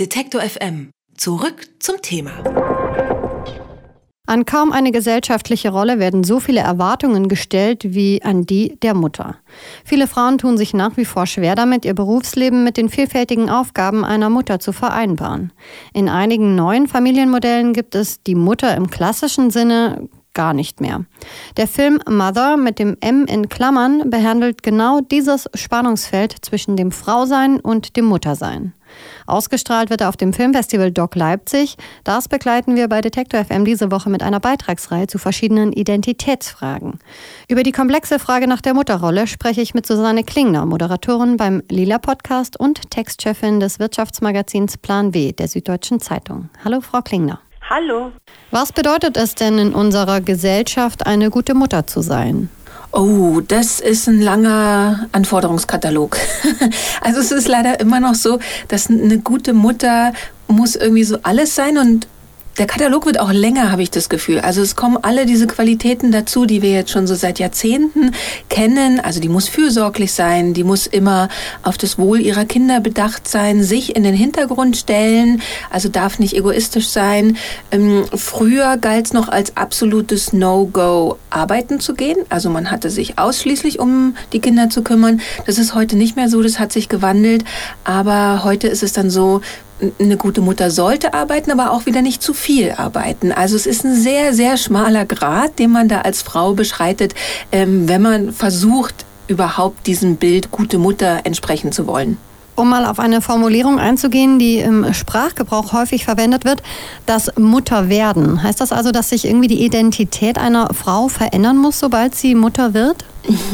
Detektor FM. Zurück zum Thema. An kaum eine gesellschaftliche Rolle werden so viele Erwartungen gestellt wie an die der Mutter. Viele Frauen tun sich nach wie vor schwer damit, ihr Berufsleben mit den vielfältigen Aufgaben einer Mutter zu vereinbaren. In einigen neuen Familienmodellen gibt es die Mutter im klassischen Sinne gar nicht mehr. Der Film Mother mit dem M in Klammern behandelt genau dieses Spannungsfeld zwischen dem Frausein und dem Muttersein. Ausgestrahlt wird er auf dem Filmfestival Doc Leipzig. Das begleiten wir bei Detektor FM diese Woche mit einer Beitragsreihe zu verschiedenen Identitätsfragen. Über die komplexe Frage nach der Mutterrolle spreche ich mit Susanne Klingner, Moderatorin beim Lila Podcast und Textchefin des Wirtschaftsmagazins Plan W der Süddeutschen Zeitung. Hallo, Frau Klingner. Hallo. Was bedeutet es denn in unserer Gesellschaft, eine gute Mutter zu sein? Oh, das ist ein langer Anforderungskatalog. also es ist leider immer noch so, dass eine gute Mutter muss irgendwie so alles sein und der Katalog wird auch länger, habe ich das Gefühl. Also es kommen alle diese Qualitäten dazu, die wir jetzt schon so seit Jahrzehnten kennen. Also die muss fürsorglich sein, die muss immer auf das Wohl ihrer Kinder bedacht sein, sich in den Hintergrund stellen, also darf nicht egoistisch sein. Ähm, früher galt es noch als absolutes No-Go, arbeiten zu gehen. Also man hatte sich ausschließlich um die Kinder zu kümmern. Das ist heute nicht mehr so, das hat sich gewandelt. Aber heute ist es dann so, eine gute Mutter sollte arbeiten, aber auch wieder nicht zu viel arbeiten. Also es ist ein sehr, sehr schmaler Grad, den man da als Frau beschreitet, ähm, wenn man versucht, überhaupt diesem Bild gute Mutter entsprechen zu wollen. Um mal auf eine Formulierung einzugehen, die im Sprachgebrauch häufig verwendet wird, das Mutterwerden. Heißt das also, dass sich irgendwie die Identität einer Frau verändern muss, sobald sie Mutter wird?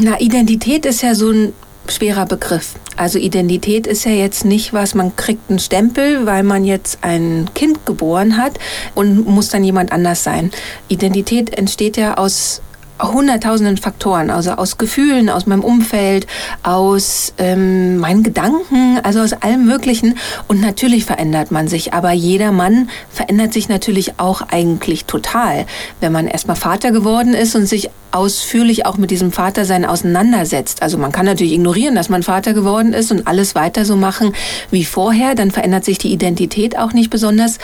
Na, Identität ist ja so ein schwerer Begriff. Also Identität ist ja jetzt nicht was, man kriegt einen Stempel, weil man jetzt ein Kind geboren hat und muss dann jemand anders sein. Identität entsteht ja aus hunderttausenden Faktoren, also aus Gefühlen, aus meinem Umfeld, aus ähm, meinen Gedanken, also aus allem Möglichen. Und natürlich verändert man sich, aber jeder Mann verändert sich natürlich auch eigentlich total. Wenn man erstmal Vater geworden ist und sich ausführlich auch mit diesem Vatersein auseinandersetzt. Also man kann natürlich ignorieren, dass man Vater geworden ist und alles weiter so machen wie vorher, dann verändert sich die Identität auch nicht besonders.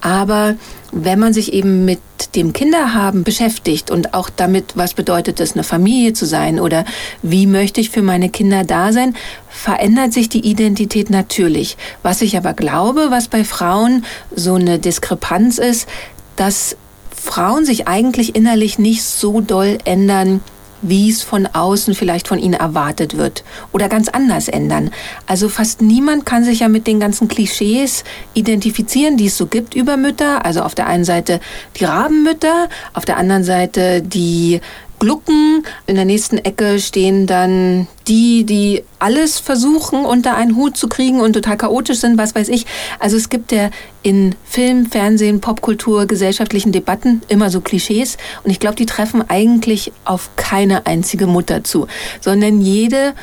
Aber wenn man sich eben mit dem Kinderhaben beschäftigt und auch damit, was bedeutet es, eine Familie zu sein oder wie möchte ich für meine Kinder da sein, verändert sich die Identität natürlich. Was ich aber glaube, was bei Frauen so eine Diskrepanz ist, dass Frauen sich eigentlich innerlich nicht so doll ändern, wie es von außen vielleicht von ihnen erwartet wird oder ganz anders ändern. Also fast niemand kann sich ja mit den ganzen Klischees identifizieren, die es so gibt über Mütter. Also auf der einen Seite die Rabenmütter, auf der anderen Seite die Glucken. In der nächsten Ecke stehen dann die, die alles versuchen unter einen Hut zu kriegen und total chaotisch sind, was weiß ich. Also es gibt ja in Film, Fernsehen, Popkultur, gesellschaftlichen Debatten immer so Klischees und ich glaube, die treffen eigentlich auf keine einzige Mutter zu, sondern jede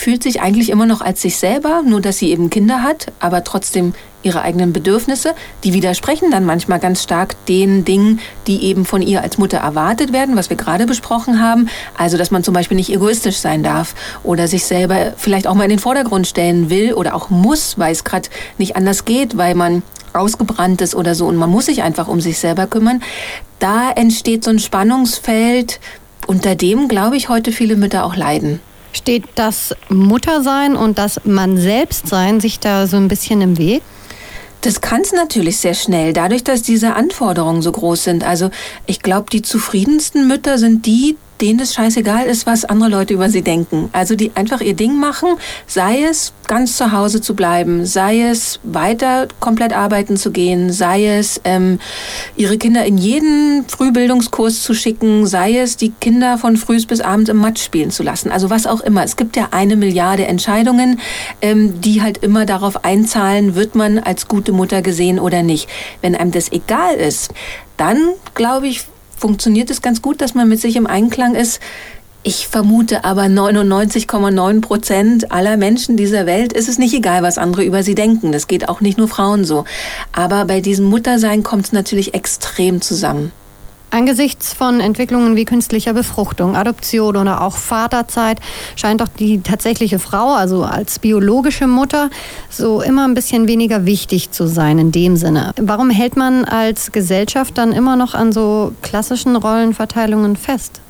fühlt sich eigentlich immer noch als sich selber, nur dass sie eben Kinder hat, aber trotzdem ihre eigenen Bedürfnisse, die widersprechen dann manchmal ganz stark den Dingen, die eben von ihr als Mutter erwartet werden, was wir gerade besprochen haben. Also, dass man zum Beispiel nicht egoistisch sein darf oder sich selber vielleicht auch mal in den Vordergrund stellen will oder auch muss, weil es gerade nicht anders geht, weil man ausgebrannt ist oder so und man muss sich einfach um sich selber kümmern. Da entsteht so ein Spannungsfeld, unter dem, glaube ich, heute viele Mütter auch leiden. Steht das Muttersein und das Mann selbst sein sich da so ein bisschen im Weg? Das kann es natürlich sehr schnell, dadurch, dass diese Anforderungen so groß sind. Also ich glaube, die zufriedensten Mütter sind die, denen es scheißegal ist, was andere Leute über sie denken. Also die einfach ihr Ding machen, sei es ganz zu Hause zu bleiben, sei es weiter komplett arbeiten zu gehen, sei es ähm, ihre Kinder in jeden Frühbildungskurs zu schicken, sei es die Kinder von frühs bis abends im Matsch spielen zu lassen. Also was auch immer. Es gibt ja eine Milliarde Entscheidungen, ähm, die halt immer darauf einzahlen, wird man als gute Mutter gesehen oder nicht. Wenn einem das egal ist, dann glaube ich, funktioniert es ganz gut, dass man mit sich im Einklang ist. Ich vermute aber 99,9 Prozent aller Menschen dieser Welt ist es nicht egal, was andere über sie denken. Das geht auch nicht nur Frauen so. Aber bei diesem Muttersein kommt es natürlich extrem zusammen. Angesichts von Entwicklungen wie künstlicher Befruchtung, Adoption oder auch Vaterzeit scheint doch die tatsächliche Frau, also als biologische Mutter, so immer ein bisschen weniger wichtig zu sein in dem Sinne. Warum hält man als Gesellschaft dann immer noch an so klassischen Rollenverteilungen fest?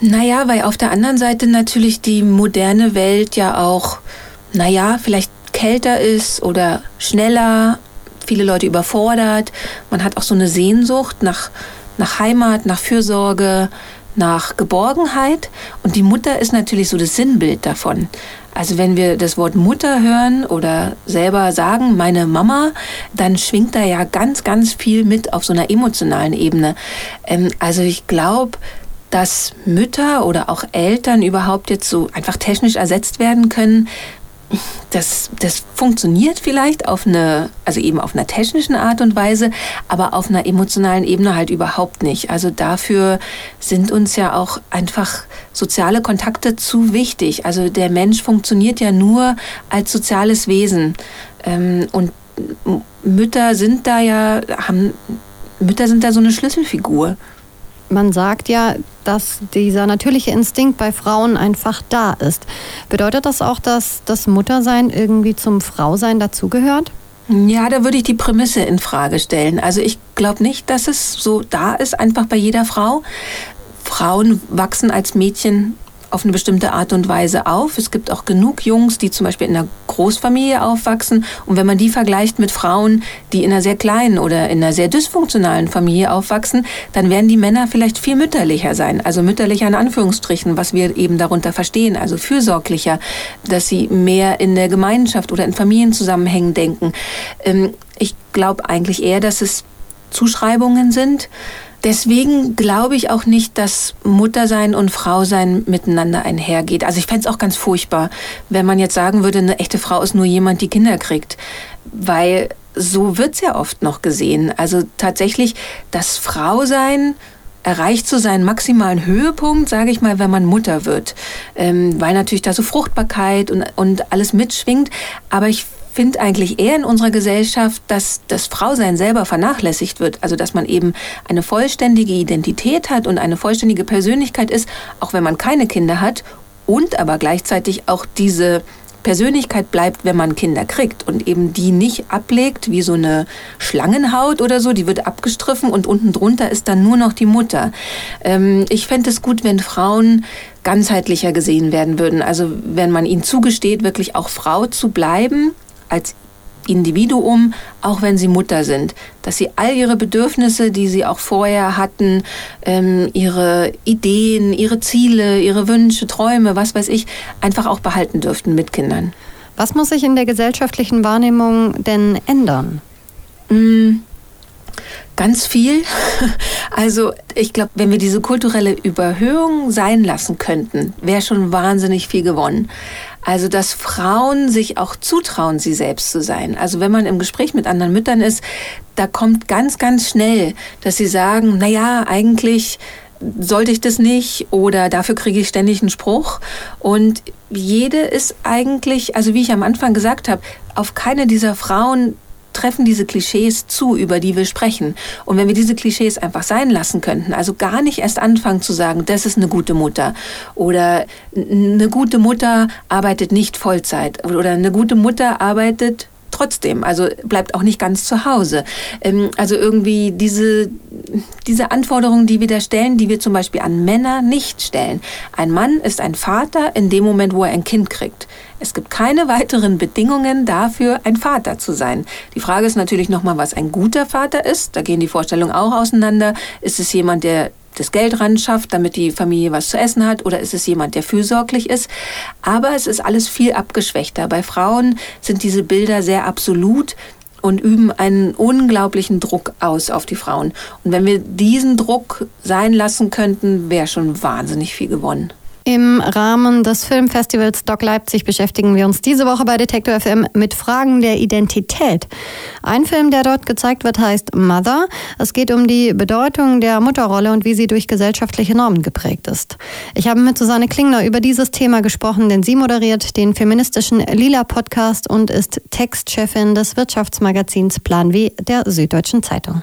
Naja, weil auf der anderen Seite natürlich die moderne Welt ja auch, naja, vielleicht kälter ist oder schneller, viele Leute überfordert. Man hat auch so eine Sehnsucht nach, nach Heimat, nach Fürsorge, nach Geborgenheit. Und die Mutter ist natürlich so das Sinnbild davon. Also wenn wir das Wort Mutter hören oder selber sagen, meine Mama, dann schwingt da ja ganz, ganz viel mit auf so einer emotionalen Ebene. Ähm, also ich glaube, dass Mütter oder auch Eltern überhaupt jetzt so einfach technisch ersetzt werden können, das, das funktioniert vielleicht auf eine, also eben auf einer technischen Art und Weise, aber auf einer emotionalen Ebene halt überhaupt nicht. Also dafür sind uns ja auch einfach soziale Kontakte zu wichtig. Also der Mensch funktioniert ja nur als soziales Wesen. Ähm, und Mütter sind da ja, haben, Mütter sind da so eine Schlüsselfigur man sagt ja, dass dieser natürliche Instinkt bei Frauen einfach da ist. Bedeutet das auch, dass das Muttersein irgendwie zum Frausein dazugehört? Ja, da würde ich die Prämisse in Frage stellen. Also ich glaube nicht, dass es so da ist, einfach bei jeder Frau. Frauen wachsen als Mädchen auf eine bestimmte Art und Weise auf. Es gibt auch genug Jungs, die zum Beispiel in einer Großfamilie aufwachsen. Und wenn man die vergleicht mit Frauen, die in einer sehr kleinen oder in einer sehr dysfunktionalen Familie aufwachsen, dann werden die Männer vielleicht viel mütterlicher sein. Also mütterlicher in Anführungsstrichen, was wir eben darunter verstehen. Also fürsorglicher, dass sie mehr in der Gemeinschaft oder in Familienzusammenhängen denken. Ähm, ich glaube eigentlich eher, dass es Zuschreibungen sind. Deswegen glaube ich auch nicht, dass Muttersein und Frausein miteinander einhergeht. Also ich fände es auch ganz furchtbar, wenn man jetzt sagen würde, eine echte Frau ist nur jemand, die Kinder kriegt. Weil so wird es ja oft noch gesehen. Also tatsächlich, das Frausein erreicht so seinen maximalen Höhepunkt, sage ich mal, wenn man Mutter wird. Ähm, weil natürlich da so Fruchtbarkeit und, und alles mitschwingt. Aber ich finde eigentlich eher in unserer Gesellschaft, dass das Frausein selber vernachlässigt wird. Also dass man eben eine vollständige Identität hat und eine vollständige Persönlichkeit ist, auch wenn man keine Kinder hat und aber gleichzeitig auch diese Persönlichkeit bleibt, wenn man Kinder kriegt und eben die nicht ablegt wie so eine Schlangenhaut oder so, die wird abgestriffen und unten drunter ist dann nur noch die Mutter. Ähm, ich fände es gut, wenn Frauen ganzheitlicher gesehen werden würden. Also wenn man ihnen zugesteht, wirklich auch Frau zu bleiben als Individuum, auch wenn sie Mutter sind, dass sie all ihre Bedürfnisse, die sie auch vorher hatten, ähm, ihre Ideen, ihre Ziele, ihre Wünsche, Träume, was weiß ich, einfach auch behalten dürften mit Kindern. Was muss sich in der gesellschaftlichen Wahrnehmung denn ändern? Mm, ganz viel. Also ich glaube, wenn wir diese kulturelle Überhöhung sein lassen könnten, wäre schon wahnsinnig viel gewonnen. Also, dass Frauen sich auch zutrauen, sie selbst zu sein. Also, wenn man im Gespräch mit anderen Müttern ist, da kommt ganz, ganz schnell, dass sie sagen, na ja, eigentlich sollte ich das nicht oder dafür kriege ich ständig einen Spruch. Und jede ist eigentlich, also wie ich am Anfang gesagt habe, auf keine dieser Frauen treffen diese Klischees zu, über die wir sprechen. Und wenn wir diese Klischees einfach sein lassen könnten, also gar nicht erst anfangen zu sagen, das ist eine gute Mutter oder eine gute Mutter arbeitet nicht Vollzeit oder eine gute Mutter arbeitet trotzdem, also bleibt auch nicht ganz zu Hause. Ähm, also irgendwie diese, diese Anforderungen, die wir da stellen, die wir zum Beispiel an Männer nicht stellen. Ein Mann ist ein Vater in dem Moment, wo er ein Kind kriegt. Es gibt keine weiteren Bedingungen dafür, ein Vater zu sein. Die Frage ist natürlich nochmal, was ein guter Vater ist. Da gehen die Vorstellungen auch auseinander. Ist es jemand, der das Geld ran schafft, damit die Familie was zu essen hat, oder ist es jemand, der fürsorglich ist? Aber es ist alles viel abgeschwächter. Bei Frauen sind diese Bilder sehr absolut und üben einen unglaublichen Druck aus auf die Frauen. Und wenn wir diesen Druck sein lassen könnten, wäre schon wahnsinnig viel gewonnen. Im Rahmen des Filmfestivals Doc Leipzig beschäftigen wir uns diese Woche bei Detektor FM mit Fragen der Identität. Ein Film, der dort gezeigt wird, heißt Mother. Es geht um die Bedeutung der Mutterrolle und wie sie durch gesellschaftliche Normen geprägt ist. Ich habe mit Susanne Klingner über dieses Thema gesprochen, denn sie moderiert den feministischen Lila Podcast und ist Textchefin des Wirtschaftsmagazins Plan W der Süddeutschen Zeitung.